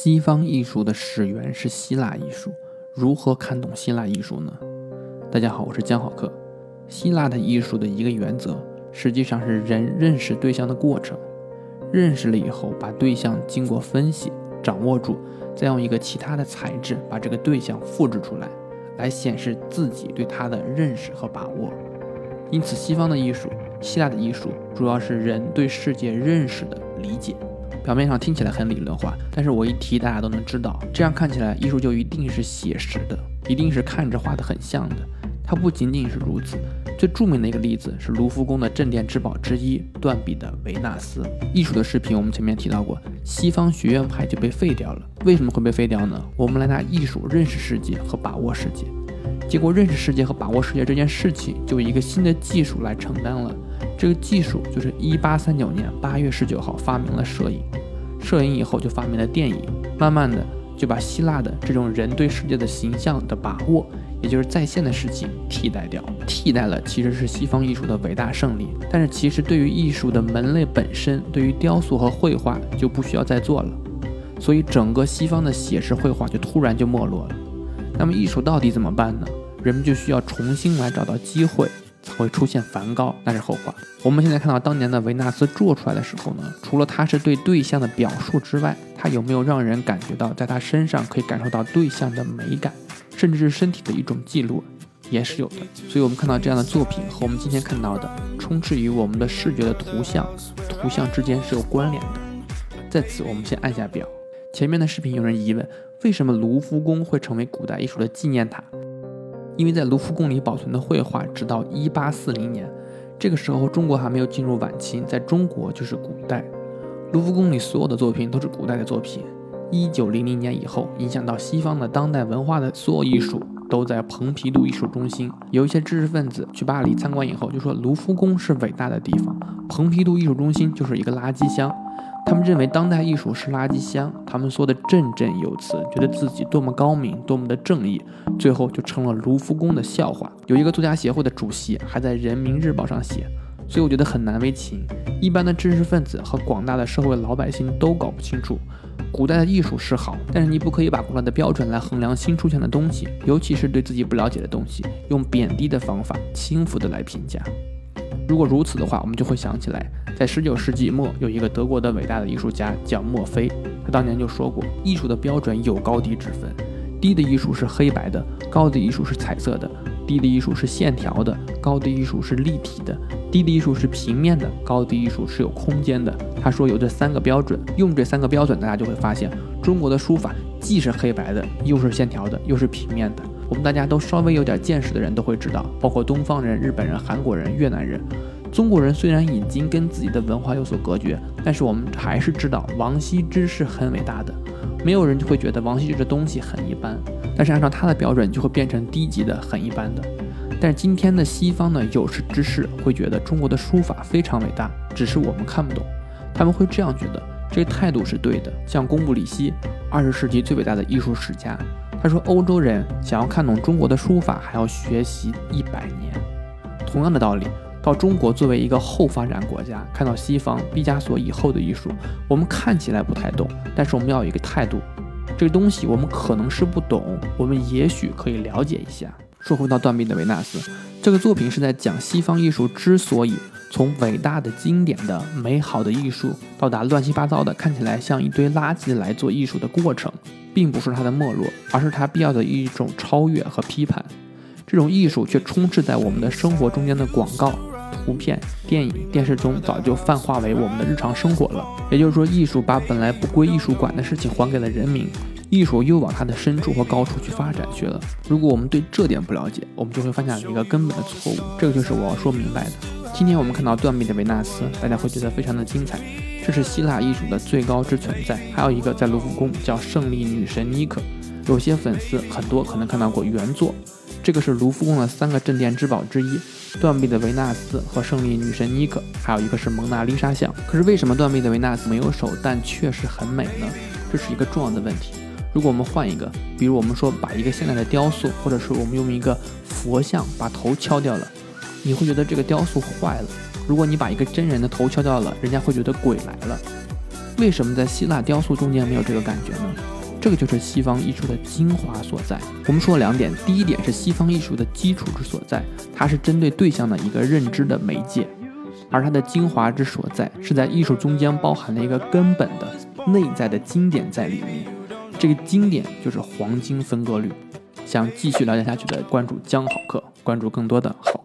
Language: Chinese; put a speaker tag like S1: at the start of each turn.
S1: 西方艺术的始源是希腊艺术，如何看懂希腊艺术呢？大家好，我是江好客。希腊的艺术的一个原则，实际上是人认识对象的过程。认识了以后，把对象经过分析掌握住，再用一个其他的材质把这个对象复制出来，来显示自己对他的认识和把握。因此，西方的艺术，希腊的艺术，主要是人对世界认识的理解。表面上听起来很理论化，但是我一提，大家都能知道。这样看起来，艺术就一定是写实的，一定是看着画的很像的。它不仅仅是如此。最著名的一个例子是卢浮宫的镇店之宝之一——断臂的维纳斯。艺术的视频我们前面提到过，西方学院派就被废掉了。为什么会被废掉呢？我们来拿艺术认识世界和把握世界。结果，认识世界和把握世界这件事情，就一个新的技术来承担了。这个技术就是1839年8月19号发明了摄影。摄影以后就发明了电影，慢慢的就把希腊的这种人对世界的形象的把握，也就是在线的事情替代掉，替代了其实是西方艺术的伟大胜利。但是其实对于艺术的门类本身，对于雕塑和绘画就不需要再做了。所以整个西方的写实绘画就突然就没落了。那么艺术到底怎么办呢？人们就需要重新来找到机会，会出现梵高，那是后话。我们现在看到当年的维纳斯做出来的时候呢，除了它是对对象的表述之外，它有没有让人感觉到在他身上可以感受到对象的美感，甚至是身体的一种记录，也是有的。所以，我们看到这样的作品和我们今天看到的充斥于我们的视觉的图像，图像之间是有关联的。在此，我们先按下表。前面的视频有人疑问，为什么卢浮宫会成为古代艺术的纪念塔？因为在卢浮宫里保存的绘画，直到一八四零年，这个时候中国还没有进入晚清，在中国就是古代。卢浮宫里所有的作品都是古代的作品。一九零零年以后，影响到西方的当代文化的所有艺术，都在蓬皮杜艺术中心。有一些知识分子去巴黎参观以后，就说卢浮宫是伟大的地方，蓬皮杜艺术中心就是一个垃圾箱。他们认为当代艺术是垃圾箱，他们说的振振有词，觉得自己多么高明，多么的正义，最后就成了卢浮宫的笑话。有一个作家协会的主席还在人民日报上写，所以我觉得很难为情。一般的知识分子和广大的社会老百姓都搞不清楚，古代的艺术是好，但是你不可以把古代的标准来衡量新出现的东西，尤其是对自己不了解的东西，用贬低的方法、轻浮的来评价。如果如此的话，我们就会想起来，在十九世纪末，有一个德国的伟大的艺术家叫墨菲，他当年就说过，艺术的标准有高低之分，低的艺术是黑白的，高的艺术是彩色的；低的艺术是线条的，高的艺术是立体的；低的艺术是平面的，高的艺术是有空间的。他说有这三个标准，用这三个标准，大家就会发现，中国的书法既是黑白的，又是线条的，又是平面的。我们大家都稍微有点见识的人都会知道，包括东方人、日本人、韩国人、越南人，中国人虽然已经跟自己的文化有所隔绝，但是我们还是知道王羲之是很伟大的。没有人就会觉得王羲之的东西很一般，但是按照他的标准就会变成低级的、很一般的。但是今天的西方的有识之士会觉得中国的书法非常伟大，只是我们看不懂。他们会这样觉得，这个态度是对的。像公布里希，二十世纪最伟大的艺术史家。他说：“欧洲人想要看懂中国的书法，还要学习一百年。同样的道理，到中国作为一个后发展国家，看到西方毕加索以后的艺术，我们看起来不太懂，但是我们要有一个态度：这个东西我们可能是不懂，我们也许可以了解一下。”说回到断臂的维纳斯，这个作品是在讲西方艺术之所以从伟大的、经典的、美好的艺术，到达乱七八糟的、看起来像一堆垃圾来做艺术的过程。并不是它的没落，而是它必要的一种超越和批判。这种艺术却充斥在我们的生活中间的广告、图片、电影、电视中，早就泛化为我们的日常生活了。也就是说，艺术把本来不归艺术管的事情还给了人民，艺术又往它的深处和高处去发展去了。如果我们对这点不了解，我们就会犯下一个根本的错误。这个就是我要说明白的。今天我们看到断臂的维纳斯，大家会觉得非常的精彩。这是希腊艺术的最高之存在。还有一个在卢浮宫叫胜利女神妮可，有些粉丝很多可能看到过原作。这个是卢浮宫的三个镇店之宝之一：断臂的维纳斯和胜利女神妮可，还有一个是蒙娜丽莎像。可是为什么断臂的维纳斯没有手，但确实很美呢？这是一个重要的问题。如果我们换一个，比如我们说把一个现代的雕塑，或者是我们用一个佛像把头敲掉了，你会觉得这个雕塑坏了。如果你把一个真人的头敲掉了，人家会觉得鬼来了。为什么在希腊雕塑中间没有这个感觉呢？这个就是西方艺术的精华所在。我们说了两点，第一点是西方艺术的基础之所在，它是针对对象的一个认知的媒介，而它的精华之所在是在艺术中间包含了一个根本的内在的经典在里面。这个经典就是黄金分割率。想继续了解下去的，关注江好课，关注更多的好